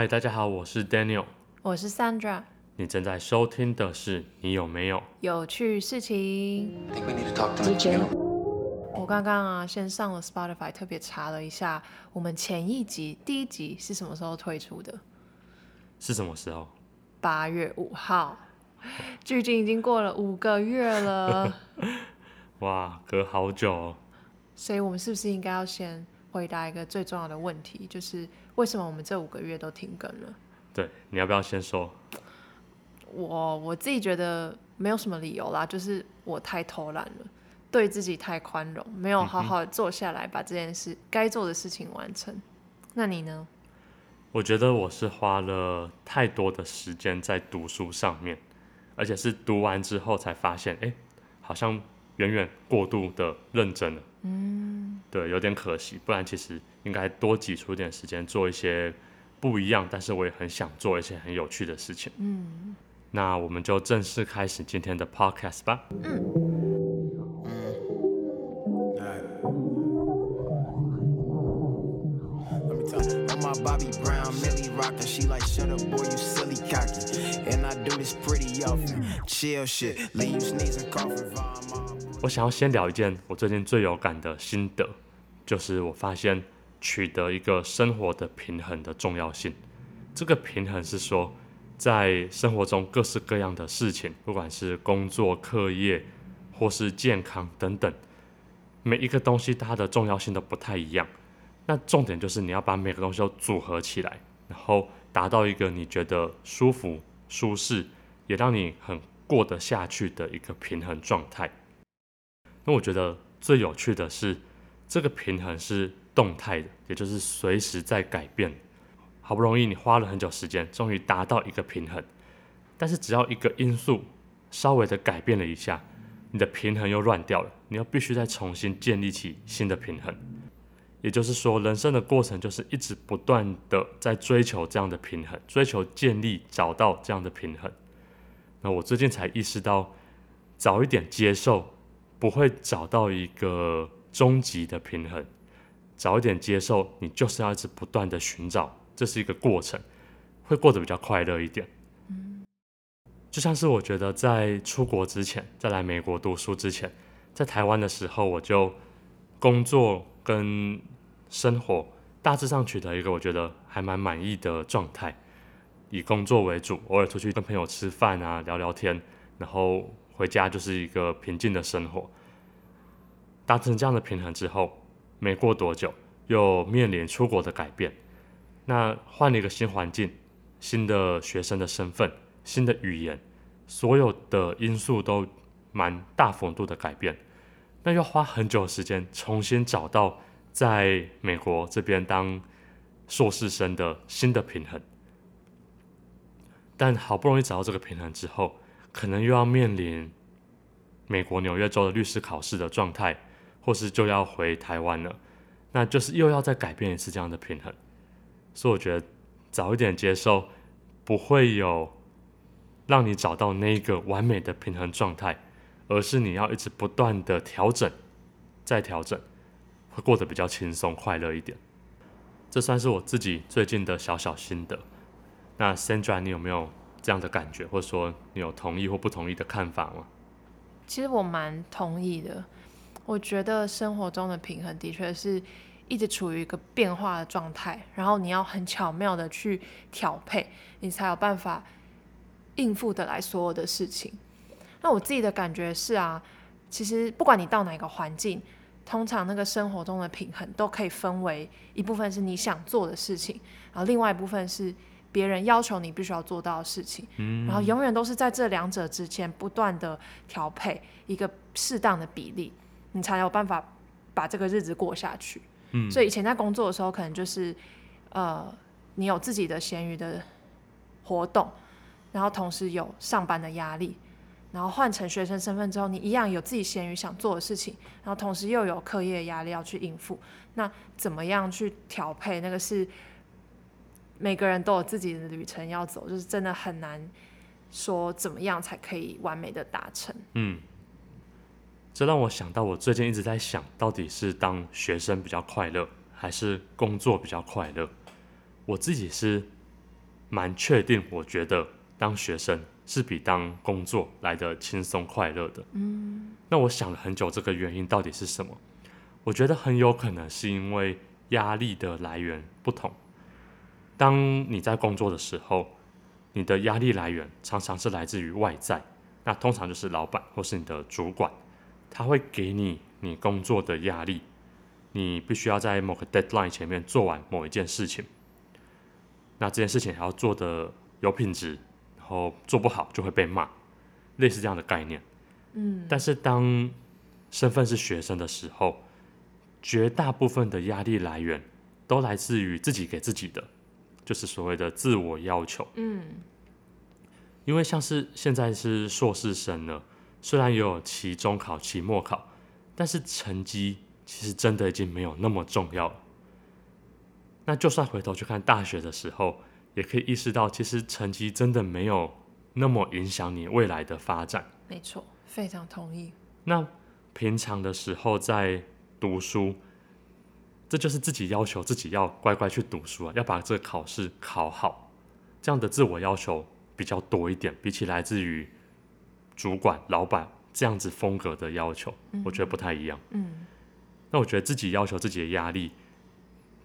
嗨，大家好，我是 Daniel，我是 Sandra，你正在收听的是你有没有有趣事情？我刚刚啊，先上了 Spotify，特别查了一下，我们前一集第一集是什么时候推出的？是什么时候？八月五号，距今已经过了五个月了。哇，隔好久哦。所以我们是不是应该要先回答一个最重要的问题，就是为什么我们这五个月都停更了？对，你要不要先说？我我自己觉得没有什么理由啦，就是我太偷懒了，对自己太宽容，没有好好坐下来把这件事该做的事情完成。那你呢？我觉得我是花了太多的时间在读书上面，而且是读完之后才发现，哎，好像远远过度的认真了。嗯，对，有点可惜，不然其实应该多挤出一点时间做一些不一样，但是我也很想做一些很有趣的事情。嗯，那我们就正式开始今天的 podcast 吧。嗯。我想要先聊一件我最近最有感的心得，就是我发现取得一个生活的平衡的重要性。这个平衡是说，在生活中各式各样的事情，不管是工作、课业或是健康等等，每一个东西它的重要性都不太一样。那重点就是你要把每个东西都组合起来，然后达到一个你觉得舒服、舒适，也让你很过得下去的一个平衡状态。那我觉得最有趣的是，这个平衡是动态的，也就是随时在改变。好不容易你花了很久时间，终于达到一个平衡，但是只要一个因素稍微的改变了一下，你的平衡又乱掉了，你要必须再重新建立起新的平衡。也就是说，人生的过程就是一直不断的在追求这样的平衡，追求建立、找到这样的平衡。那我最近才意识到，早一点接受。不会找到一个终极的平衡，早一点接受，你就是要一直不断的寻找，这是一个过程，会过得比较快乐一点。嗯，就像是我觉得在出国之前，在来美国读书之前，在台湾的时候，我就工作跟生活大致上取得一个我觉得还蛮满意的状态，以工作为主，偶尔出去跟朋友吃饭啊，聊聊天，然后。回家就是一个平静的生活，达成这样的平衡之后，没过多久又面临出国的改变，那换了一个新环境，新的学生的身份，新的语言，所有的因素都蛮大幅度的改变，那要花很久时间重新找到在美国这边当硕士生的新的平衡，但好不容易找到这个平衡之后。可能又要面临美国纽约州的律师考试的状态，或是就要回台湾了，那就是又要再改变一次这样的平衡。所以我觉得早一点接受，不会有让你找到那个完美的平衡状态，而是你要一直不断的调整，再调整，会过得比较轻松快乐一点。这算是我自己最近的小小心得。那 Sandra，你有没有？这样的感觉，或者说你有同意或不同意的看法吗？其实我蛮同意的。我觉得生活中的平衡的确是一直处于一个变化的状态，然后你要很巧妙的去调配，你才有办法应付得来所有的事情。那我自己的感觉是啊，其实不管你到哪个环境，通常那个生活中的平衡都可以分为一部分是你想做的事情，然后另外一部分是。别人要求你必须要做到的事情，嗯，然后永远都是在这两者之间不断的调配一个适当的比例，你才有办法把这个日子过下去。嗯，所以以前在工作的时候，可能就是呃，你有自己的闲余的活动，然后同时有上班的压力，然后换成学生身份之后，你一样有自己闲余想做的事情，然后同时又有课业压力要去应付。那怎么样去调配？那个是。每个人都有自己的旅程要走，就是真的很难说怎么样才可以完美的达成。嗯，这让我想到，我最近一直在想，到底是当学生比较快乐，还是工作比较快乐？我自己是蛮确定，我觉得当学生是比当工作来的轻松快乐的。嗯，那我想了很久，这个原因到底是什么？我觉得很有可能是因为压力的来源不同。当你在工作的时候，你的压力来源常常是来自于外在，那通常就是老板或是你的主管，他会给你你工作的压力，你必须要在某个 deadline 前面做完某一件事情，那这件事情还要做的有品质，然后做不好就会被骂，类似这样的概念。嗯，但是当身份是学生的时候，绝大部分的压力来源都来自于自己给自己的。就是所谓的自我要求，嗯，因为像是现在是硕士生了，虽然也有期中考、期末考，但是成绩其实真的已经没有那么重要了。那就算回头去看大学的时候，也可以意识到，其实成绩真的没有那么影响你未来的发展。没错，非常同意。那平常的时候在读书。这就是自己要求自己要乖乖去读书啊，要把这个考试考好，这样的自我要求比较多一点，比起来自于主管、老板这样子风格的要求，嗯、我觉得不太一样。嗯，那我觉得自己要求自己的压力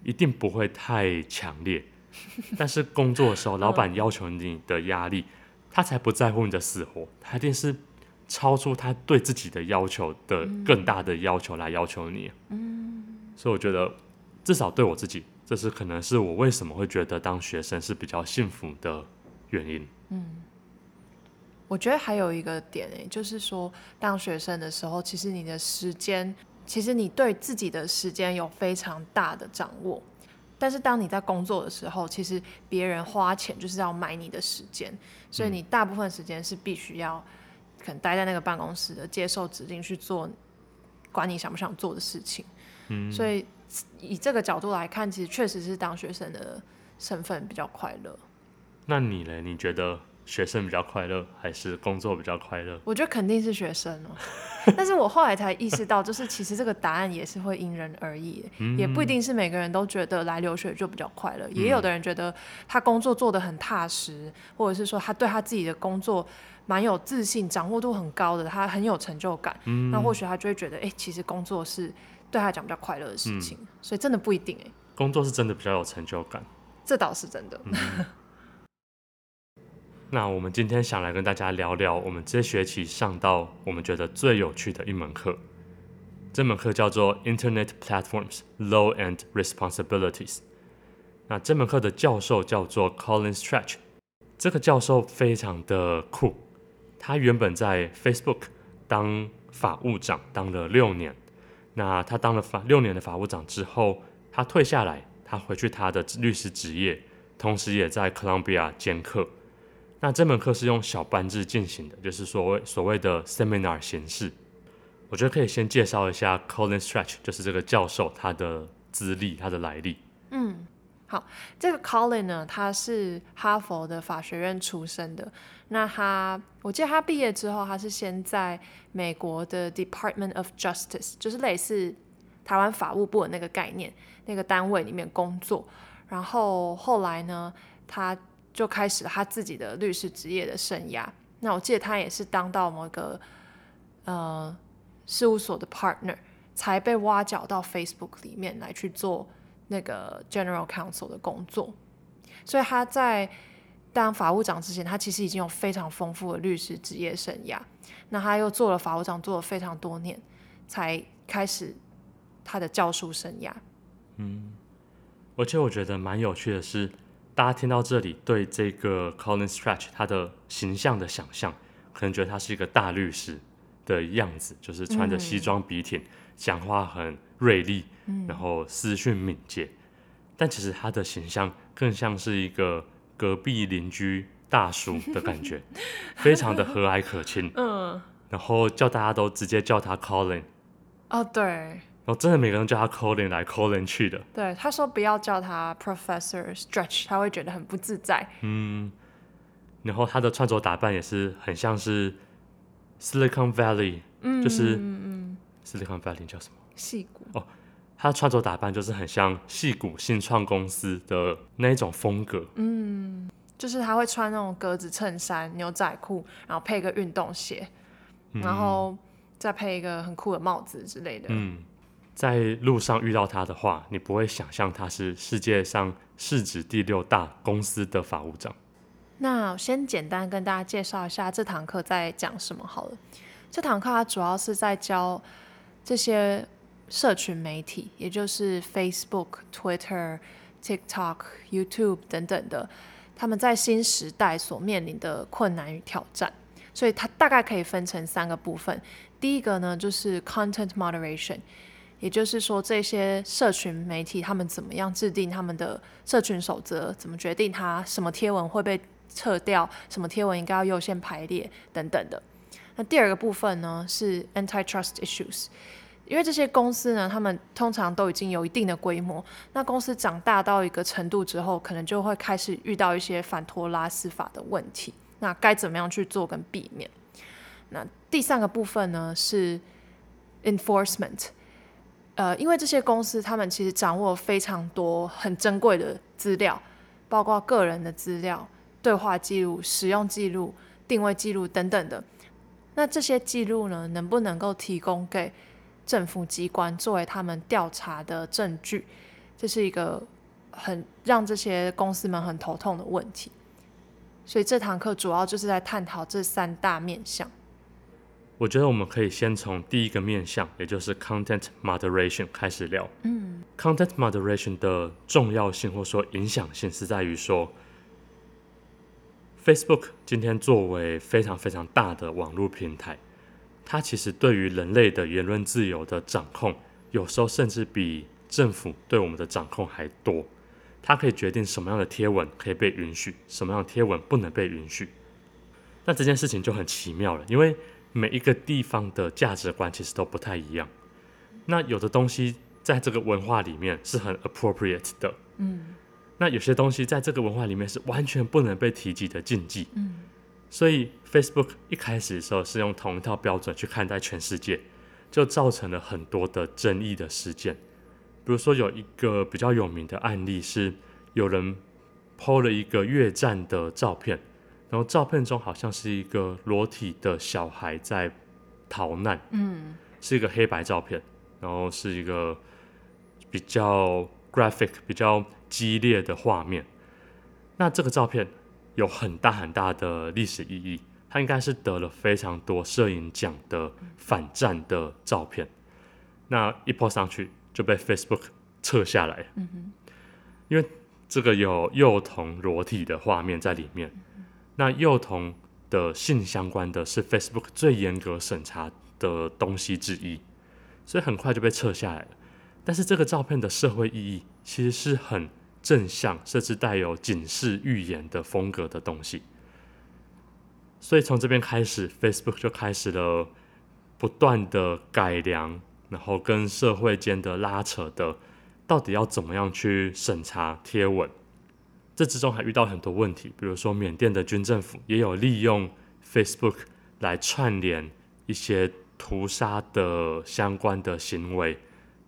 一定不会太强烈，但是工作的时候，老板要求你的压力，他才不在乎你的死活，他一定是超出他对自己的要求的更大的要求来要求你。嗯。所以我觉得，至少对我自己，这是可能是我为什么会觉得当学生是比较幸福的原因。嗯，我觉得还有一个点诶，就是说当学生的时候，其实你的时间，其实你对自己的时间有非常大的掌握。但是当你在工作的时候，其实别人花钱就是要买你的时间，所以你大部分时间是必须要可能待在那个办公室的，接受指令去做，管你想不想做的事情。嗯，所以以这个角度来看，其实确实是当学生的身份比较快乐。那你呢？你觉得学生比较快乐，还是工作比较快乐？我觉得肯定是学生哦。但是我后来才意识到，就是其实这个答案也是会因人而异，嗯，也不一定是每个人都觉得来留学就比较快乐，嗯。也有的人觉得他工作做得很踏实，或者是说他对他自己的工作蛮有自信，掌握度很高的，他很有成就感。嗯，那或许他就会觉得，哎，其实工作是。对他来讲比较快乐的事情，嗯，所以真的不一定哎。工作是真的比较有成就感，这倒是真的。嗯、那我们今天想来跟大家聊聊我们这学期上到我们觉得最有趣的一门课，这门课叫做 Internet Platforms Law and Responsibilities。那这门课的教授叫做 Colin Stretch，这个教授非常的酷，他原本在 Facebook 当法务长当了六年。那他当了法六年的法务长之后，他退下来，他回去他的律师职业，同时也在哥伦比亚兼课。那这门课是用小班制进行的，就是所谓所谓的 seminar 形式。我觉得可以先介绍一下 Colin Stretch，就是这个教授他的资历、他的来历。嗯，好，这个 Colin 呢，他是哈佛的法学院出身的。那他，我记得他毕业之后，他是先在美国的 Department of Justice，就是类似台湾法务部的那个概念，那个单位里面工作。然后后来呢，他就开始了他自己的律师职业的生涯。那我记得他也是当到某个呃事务所的 partner，才被挖角到 Facebook 里面来去做那个 General Counsel 的工作。所以他在当法务长之前，他其实已经有非常丰富的律师职业生涯。那他又做了法务长，做了非常多年，才开始他的教书生涯。嗯，而且我觉得蛮有趣的是，大家听到这里，对这个 Colin Stretch 他的形象的想象，可能觉得他是一个大律师的样子，就是穿着西装笔挺，讲、嗯、话很锐利，然后思绪敏捷、嗯。但其实他的形象更像是一个。隔壁邻居大叔的感觉，非常的和蔼可亲。嗯，然后叫大家都直接叫他 Colin。哦，对。然后真的每个人叫他 Colin 来 Colin 去的。对，他说不要叫他 Professor Stretch，他会觉得很不自在。嗯。然后他的穿着打扮也是很像是 Silicon Valley，嗯，就是嗯嗯 Silicon Valley 叫什么？戏骨。哦。他穿着打扮就是很像戏骨新创公司的那一种风格，嗯，就是他会穿那种格子衬衫、牛仔裤，然后配个运动鞋，嗯、然后再配一个很酷的帽子之类的。嗯，在路上遇到他的话，你不会想象他是世界上市值第六大公司的法务长。那先简单跟大家介绍一下这堂课在讲什么好了。这堂课它主要是在教这些社群媒体，也就是 Facebook、Twitter、TikTok、YouTube 等等的。他们在新时代所面临的困难与挑战，所以它大概可以分成三个部分。第一个呢，就是 content moderation，也就是说这些社群媒体他们怎么样制定他们的社群守则，怎么决定它什么贴文会被撤掉，什么贴文应该要优先排列等等的。那第二个部分呢，是 antitrust issues。因为这些公司呢，他们通常都已经有一定的规模。那公司长大到一个程度之后，可能就会开始遇到一些反托拉斯法的问题。那该怎么样去做跟避免？那第三个部分呢是 enforcement。呃，因为这些公司他们其实掌握非常多很珍贵的资料，包括个人的资料、对话记录、使用记录、定位记录等等的。那这些记录呢，能不能够提供给政府机关作为他们调查的证据，这是一个很让这些公司们很头痛的问题。所以这堂课主要就是在探讨这三大面向。我觉得我们可以先从第一个面向，也就是 content moderation 开始聊。嗯，content moderation 的重要性或说影响性是在于说，Facebook 今天作为非常非常大的网络平台。它其实对于人类的言论自由的掌控，有时候甚至比政府对我们的掌控还多。它可以决定什么样的贴文可以被允许，什么样的贴文不能被允许。那这件事情就很奇妙了，因为每一个地方的价值观其实都不太一样。那有的东西在这个文化里面是很 appropriate 的，嗯。那有些东西在这个文化里面是完全不能被提及的禁忌，嗯。所以，Facebook 一开始的时候是用同一套标准去看待全世界，就造成了很多的争议的事件。比如说，有一个比较有名的案例是，有人 PO 了一个越战的照片，然后照片中好像是一个裸体的小孩在逃难，嗯，是一个黑白照片，然后是一个比较 graphic、比较激烈的画面。那这个照片，有很大很大的历史意义，它应该是得了非常多摄影奖的反战的照片。那一 po 上去就被 Facebook 撤下来，嗯哼，因为这个有幼童裸体的画面在里面。那幼童的性相关的是 Facebook 最严格审查的东西之一，所以很快就被撤下来了。但是这个照片的社会意义其实是很。正向甚至带有警示预言的风格的东西，所以从这边开始，Facebook 就开始了不断的改良，然后跟社会间的拉扯的，到底要怎么样去审查贴文？这之中还遇到很多问题，比如说缅甸的军政府也有利用 Facebook 来串联一些屠杀的相关的行为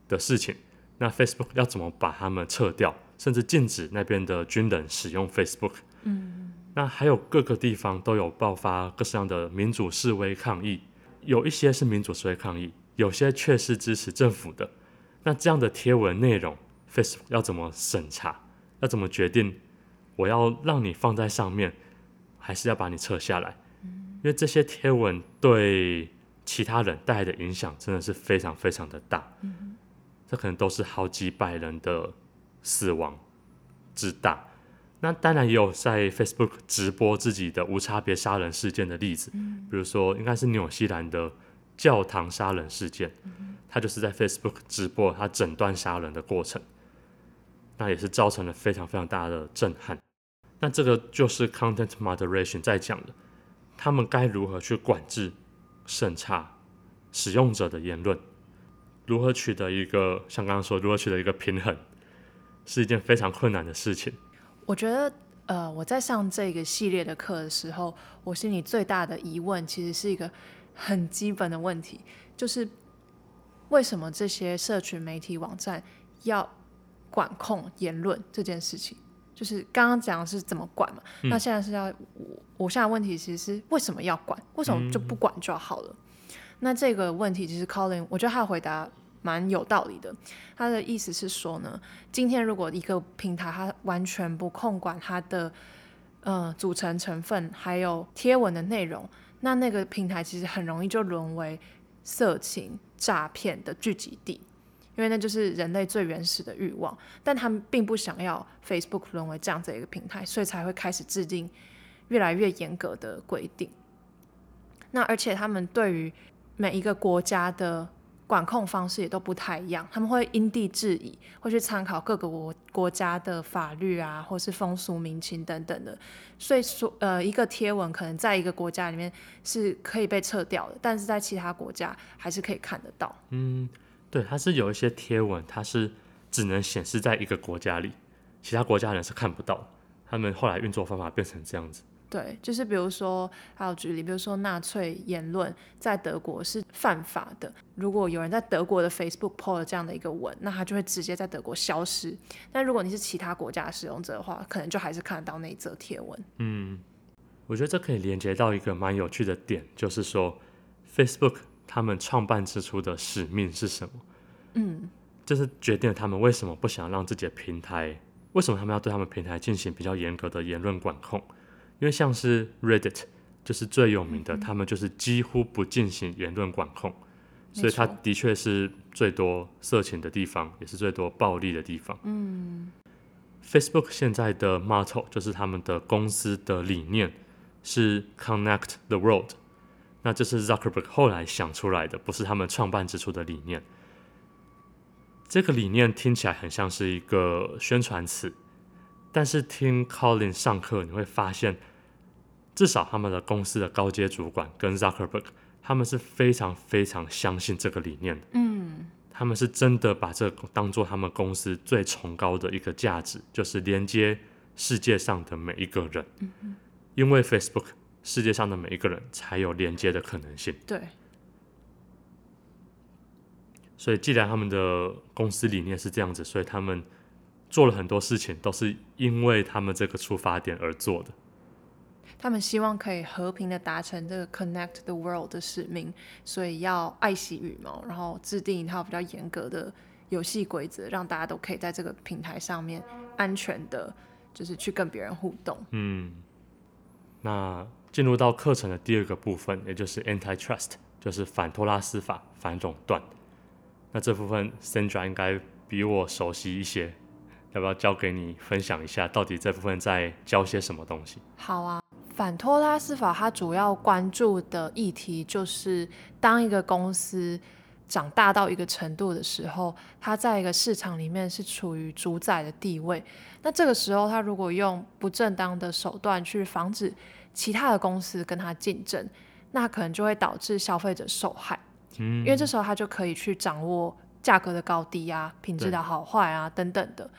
的事情，那 Facebook 要怎么把他们撤掉？甚至禁止那边的军人使用 Facebook。嗯，那还有各个地方都有爆发各式各样的民主示威抗议，有一些是民主示威抗议，有些却是支持政府的。那这样的贴文内容，Facebook 要怎么审查？要怎么决定我要让你放在上面，还是要把你撤下来？因为这些贴文对其他人带来的影响真的是非常非常的大。嗯这可能都是好几百人的。死亡之大，那当然也有在 Facebook 直播自己的无差别杀人事件的例子，比如说应该是纽西兰的教堂杀人事件，他就是在 Facebook 直播他整段杀人的过程，那也是造成了非常非常大的震撼。那这个就是 Content Moderation 在讲的，他们该如何去管制、审查使用者的言论，如何取得一个像刚刚说，如何取得一个平衡。是一件非常困难的事情。我觉得，呃，我在上这个系列的课的时候，我心里最大的疑问，其实是一个很基本的问题，就是为什么这些社群媒体网站要管控言论这件事情？就是刚刚讲的是怎么管嘛，嗯、那现在是要我，我现在问题其实是为什么要管？为什么就不管就好了？嗯、那这个问题其实 Colin，我觉得他的回答蛮有道理的。他的意思是说呢，今天如果一个平台它完全不控管它的呃组成成分，还有贴文的内容，那那个平台其实很容易就沦为色情诈骗的聚集地。因为那就是人类最原始的欲望，但他们并不想要 Facebook 沦为这样子一个平台，所以才会开始制定越来越严格的规定。那而且他们对于每一个国家的管控方式也都不太一样，他们会因地制宜，会去参考各个国国家的法律啊，或是风俗民情等等的。所以说，呃，一个贴文可能在一个国家里面是可以被撤掉的，但是在其他国家还是可以看得到。嗯。对，它是有一些贴文，它是只能显示在一个国家里，其他国家人是看不到。他们后来运作方法变成这样子。对，就是比如说，还有举例，比如说纳粹言论在德国是犯法的。如果有人在德国的 Facebook po 了这样的一个文，那他就会直接在德国消失。但如果你是其他国家的使用者的话，可能就还是看得到那一则贴文。嗯，我觉得这可以连接到一个蛮有趣的点，就是说 Facebook。他们创办之初的使命是什么？嗯，就是决定了他们为什么不想让自己的平台，为什么他们要对他们平台进行比较严格的言论管控？因为像是 Reddit 就是最有名的，嗯、他们就是几乎不进行言论管控，所以它的确是最多色情的地方，也是最多暴力的地方。嗯，Facebook 现在的 motto 就是他们的公司的理念是 Connect the World。那这是 Zuckerberg 后来想出来的，不是他们创办之初的理念。这个理念听起来很像是一个宣传词，但是听 Colin 上课，你会发现，至少他们的公司的高阶主管跟 Zuckerberg，他们是非常非常相信这个理念的。嗯，他们是真的把这当做他们公司最崇高的一个价值，就是连接世界上的每一个人。嗯嗯，因为 Facebook。世界上的每一个人才有连接的可能性。对，所以既然他们的公司理念是这样子，所以他们做了很多事情都是因为他们这个出发点而做的。他们希望可以和平的达成这个 Connect the World 的使命，所以要爱惜羽毛，然后制定一套比较严格的游戏规则，让大家都可以在这个平台上面安全的，就是去跟别人互动。嗯，那。进入到课程的第二个部分，也就是 Antitrust，就是反托拉斯法、反垄断。那这部分 Sandra 应该比我熟悉一些，要不要交给你分享一下，到底这部分在教些什么东西？好啊，反托拉斯法它主要关注的议题就是，当一个公司长大到一个程度的时候，它在一个市场里面是处于主宰的地位。那这个时候，它如果用不正当的手段去防止其他的公司跟它竞争，那可能就会导致消费者受害，嗯，因为这时候他就可以去掌握价格的高低啊、品质的好坏啊等等的，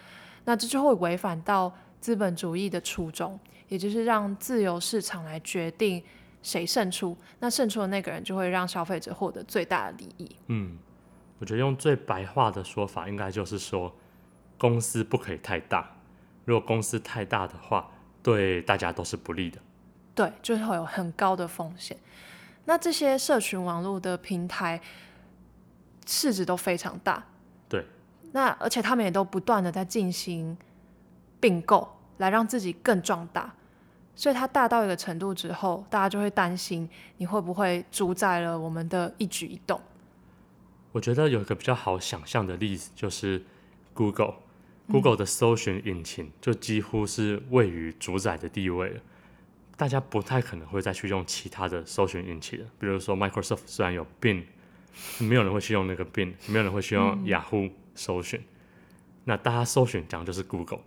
那这就会违反到资本主义的初衷，也就是让自由市场来决定谁胜出，那胜出的那个人就会让消费者获得最大的利益。嗯，我觉得用最白话的说法，应该就是说，公司不可以太大，如果公司太大的话，对大家都是不利的。对，就会有很高的风险。那这些社群网络的平台市值都非常大，对。那而且他们也都不断的在进行并购，来让自己更壮大。所以它大到一个程度之后，大家就会担心你会不会主宰了我们的一举一动。我觉得有一个比较好想象的例子，就是 Google，Google、的搜寻引擎就几乎是位于主宰的地位了。大家不太可能会再去用其他的搜寻引擎了，比如说 Microsoft 虽然有 Bing，没有人会去用那个 Bing，没有人会去用雅虎搜寻。那大家搜寻讲的就是 Google。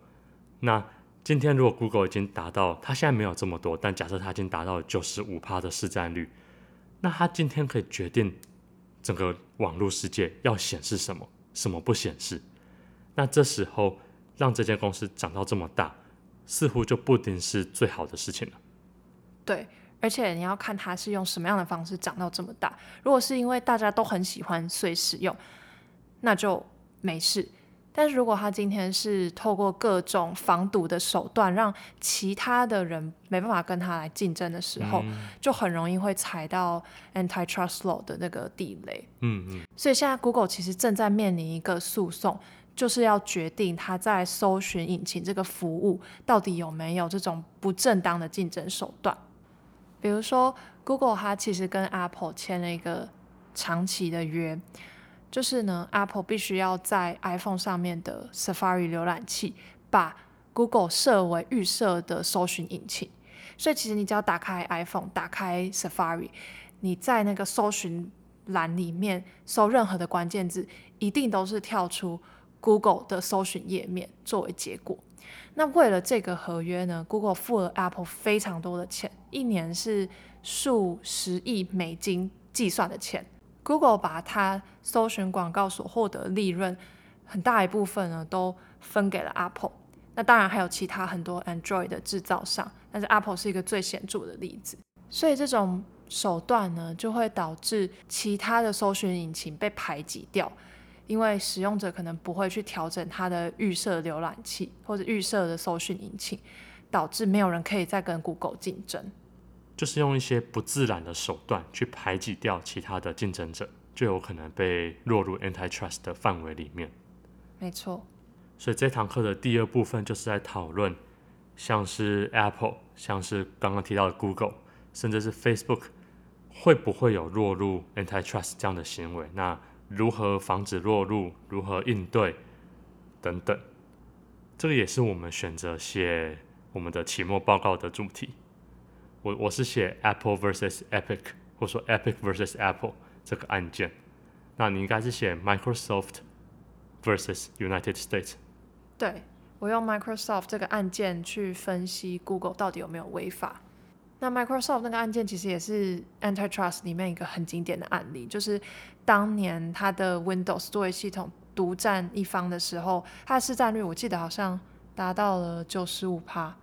那今天如果 Google 已经达到，它现在没有这么多，但假设它已经达到九十五趴的市占率，那它今天可以决定整个网络世界要显示什么，什么不显示。那这时候让这间公司长到这么大，似乎就不一定是最好的事情了。对，而且你要看它是用什么样的方式长到这么大。如果是因为大家都很喜欢，所以使用，那就没事。但是如果他今天是透过各种防堵的手段，让其他的人没办法跟他来竞争的时候，嗯、就很容易会踩到 antitrust law 的那个地雷。嗯嗯。所以现在 Google 其实正在面临一个诉讼，就是要决定他在搜寻引擎这个服务到底有没有这种不正当的竞争手段。比如说，Google 它其实跟 Apple 签了一个长期的约。就是呢，Apple 必须要在 iPhone 上面的 Safari 浏览器把 Google 设为预设的搜寻引擎，所以其实你只要打开 iPhone，打开 Safari，你在那个搜寻栏里面搜任何的关键字，一定都是跳出 Google 的搜寻页面作为结果。那为了这个合约呢，Google 付了 Apple 非常多的钱，一年是数十亿美金计算的钱。Google 把它搜寻广告所获得利润很大一部分呢，都分给了 Apple。那当然还有其他很多 Android 的制造商，但是 Apple 是一个最显著的例子。所以这种手段呢，就会导致其他的搜寻引擎被排挤掉，因为使用者可能不会去调整它的预设浏览器或者预设的搜寻引擎，导致没有人可以再跟 Google 竞争。就是用一些不自然的手段去排挤掉其他的竞争者，就有可能被落入 antitrust 的范围里面。没错。所以这堂课的第二部分就是在讨论，像是 Apple，像是刚刚提到的 Google，甚至是 Facebook，会不会有落入 antitrust 这样的行为？那如何防止落入？如何应对？等等。这个也是我们选择写我们的期末报告的主题。我我是写 Apple versus Epic，或者说 Epic versus Apple 这个案件，那你应该是写 Microsoft versus United States。对，我用 Microsoft 这个案件去分析 Google 到底有没有违法。那 Microsoft 那个案件其实也是 Antitrust 里面一个很经典的案例，就是当年它的 Windows 作为系统独占一方的时候，它的市占率我记得好像达到了九十五趴，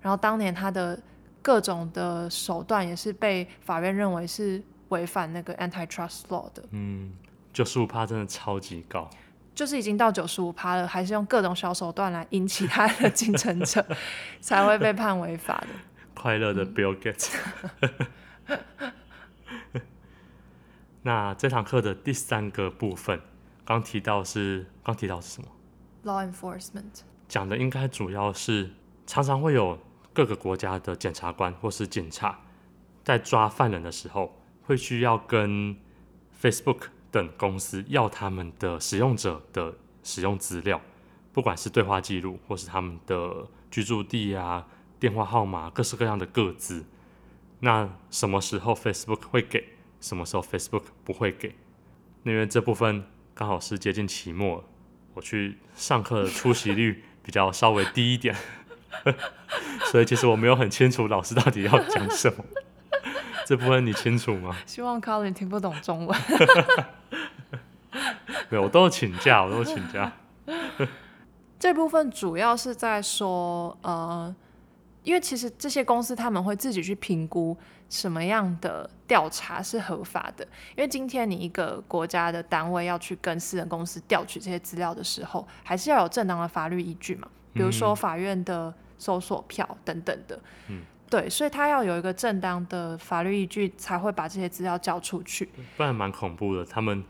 然后当年它的各种的手段也是被法院认为是违反那个 antitrust law 的。嗯，九十五趴真的超级高，就是已经到九十五趴了，还是用各种小手段来引起他的竞争者，才会被判违法的。快乐的 Bill Gates。嗯、那这堂课的第三个部分，刚提到是刚提到是什么？Law enforcement。讲的应该主要是常常会有。各个国家的检察官或是警察在抓犯人的时候，会需要跟 Facebook 等公司要他们的使用者的使用资料，不管是对话记录或是他们的居住地啊、电话号码、各式各样的个资。那什么时候 Facebook 会给？什么时候 Facebook 不会给？因为这部分刚好是接近期末，我去上课的出席率比较稍微低一点。所以其实我没有很清楚老师到底要讲什么，这部分你清楚吗？希望 Colin 听不懂中文。没有，我都有请假，我都有请假。这部分主要是在说，呃，因为其实这些公司他们会自己去评估什么样的调查是合法的。因为今天你一个国家的单位要去跟私人公司调取这些资料的时候，还是要有正当的法律依据嘛。比如说法院的搜索票等等的，嗯，对，所以他要有一个正当的法律依据，才会把这些资料交出去。不然蛮恐怖的。他们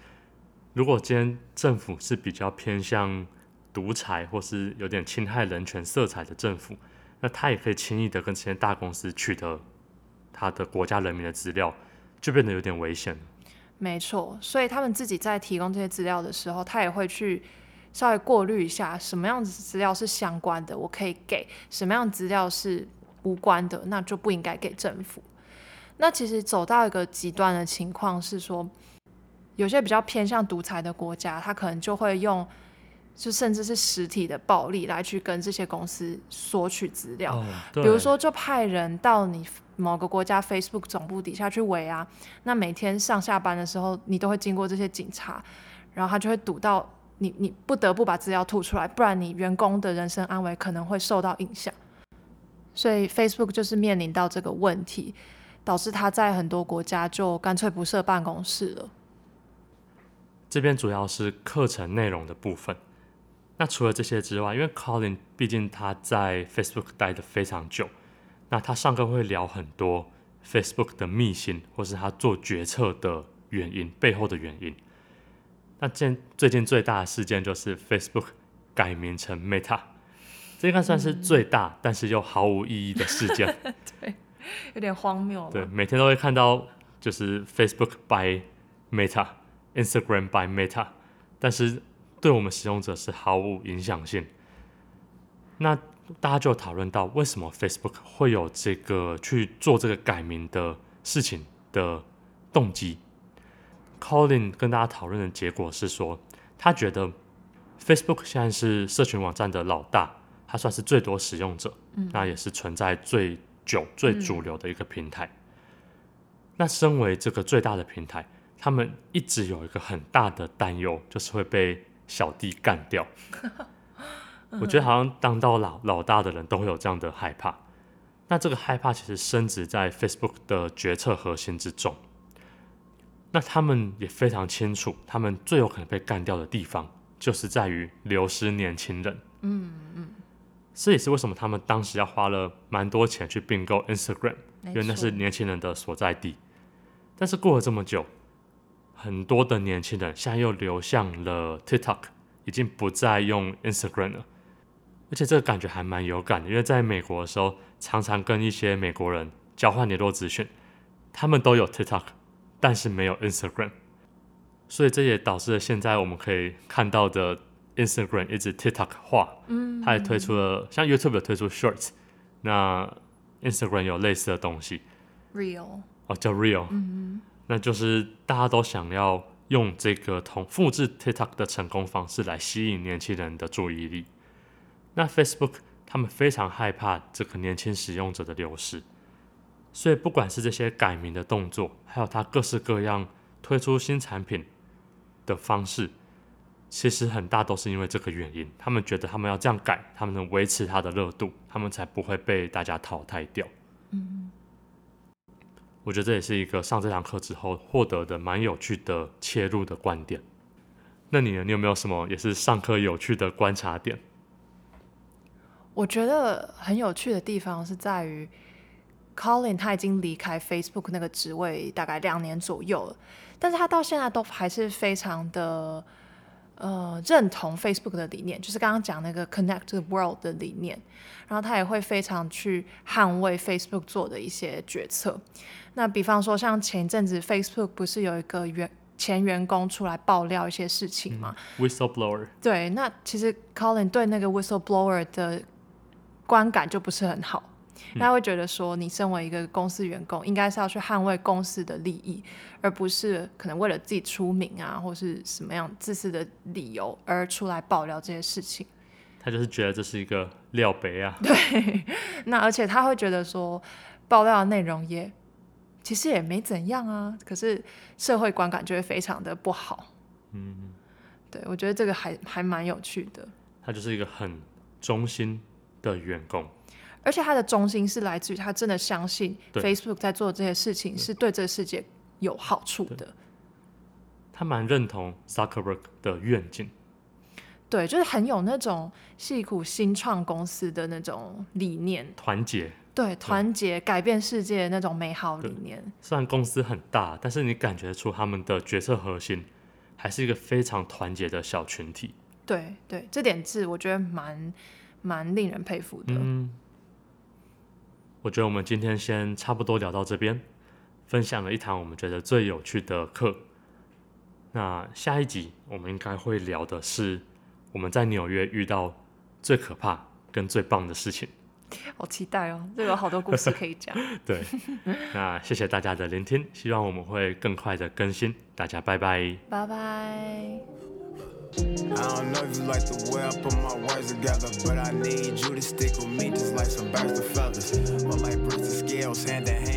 如果今天政府是比较偏向独裁，或是有点侵害人权色彩的政府，那他也可以轻易的跟这些大公司取得他的国家人民的资料，就变得有点危险。没错，所以他们自己在提供这些资料的时候，他也会去。稍微过滤一下，什么样子资料是相关的，我可以给；什么样资料是无关的，那就不应该给政府。那其实走到一个极端的情况是说，有些比较偏向独裁的国家，他可能就会用，就甚至是实体的暴力来去跟这些公司索取资料。哦，比如说，就派人到你某个国家 Facebook 总部底下去围啊，那每天上下班的时候，你都会经过这些警察，然后他就会堵到。你你不得不把资料吐出来，不然你员工的人身安危可能会受到影响。所以 Facebook 就是面临到这个问题，导致他在很多国家就干脆不设办公室了。这边主要是课程内容的部分。那除了这些之外，因为 Colin 毕竟他在 Facebook 待得非常久，那他上课会聊很多 Facebook 的秘辛，或是他做决策的原因背后的原因。那最最近最大的事件就是 Facebook 改名成 Meta，这应该算是最大、嗯、但是又毫无意义的事件。对，有点荒谬。对，每天都会看到就是 Facebook by Meta，Instagram by Meta，但是。对我们使用者是毫无影响性。那大家就讨论到，为什么 Facebook 会有这个去做这个改名的事情的动机？Colin 跟大家讨论的结果是说，他觉得 Facebook 现在是社群网站的老大，它算是最多使用者，嗯、那也是存在最久、最主流的一个平台。嗯、那身为这个最大的平台，他们一直有一个很大的担忧，就是会被小弟干掉，我觉得好像当到老老大的人都会有这样的害怕。那这个害怕其实深植在 Facebook 的决策核心之中。那他们也非常清楚，他们最有可能被干掉的地方，就是在于流失年轻人。嗯嗯。这也是为什么他们当时要花了蛮多钱去并购 Instagram，因为那是年轻人的所在地。但是过了这么久。很多的年轻人现在又流向了 TikTok，已经不再用 Instagram 了，而且这个感觉还蛮有感的，因为在美国的时候，常常跟一些美国人交换联络资讯，他们都有 TikTok，但是没有 Instagram，所以这也导致了现在我们可以看到的 Instagram 一直 TikTok 化，嗯，它也推出了像 YouTube 有推出 Shorts，那 Instagram 有类似的东西，Real，哦叫 Real，嗯。那就是大家都想要用这个同复制 TikTok 的成功方式来吸引年轻人的注意力。那 Facebook 他们非常害怕这个年轻使用者的流失，所以不管是这些改名的动作，还有它各式各样推出新产品的方式，其实很大都是因为这个原因。他们觉得他们要这样改，他们能维持它的热度，他们才不会被大家淘汰掉。嗯。我觉得这也是一个上这堂课之后获得的蛮有趣的切入的观点。那你呢？你有没有什么也是上课有趣的观察点？我觉得很有趣的地方是在于，Colin 他已经离开 Facebook 那个职位大概两年左右了，但是他到现在都还是非常的呃认同 Facebook 的理念，就是刚刚讲那个 Connect the World 的理念，然后他也会非常去捍卫 Facebook 做的一些决策。那比方说，像前一阵子 Facebook 不是有一个员前员工出来爆料一些事情嘛？嗯，Whistleblower。对，那其实 Colin 对那个 Whistleblower 的观感就不是很好，嗯，他会觉得说，你身为一个公司员工，应该是要去捍卫公司的利益，而不是可能为了自己出名啊，或是什么样自私的理由而出来爆料这些事情。他就是觉得这是一个料杯啊。对，那而且他会觉得说，爆料的内容也。其实也没怎样啊，可是社会观感就会非常的不好。嗯，对，我觉得这个还还蛮有趣的。他就是一个很忠心的员工，而且他的中心是来自于他真的相信 Facebook 在做这些事情是对这个世界有好处的。他蛮认同 Zuckerberg 的愿景，对，就是很有那种矽谷新创公司的那种理念，团结。对，团结改变世界的那种美好理念。虽然公司很大，但是你感觉出他们的决策核心还是一个非常团结的小群体。对对，这点是我觉得蛮蛮令人佩服的。嗯，我觉得我们今天先差不多聊到这边，分享了一堂我们觉得最有趣的课。那下一集我们应该会聊的是我们在纽约遇到最可怕跟最棒的事情。好期待哦！这有好多故事可以讲。对，那谢谢大家的聆听，希望我们会更快的更新，大家拜拜。拜拜。I don't know if you like the way I put my words together, but I need you to stick with me just like some Baxter feathers. But like bricks the scales hand in hand.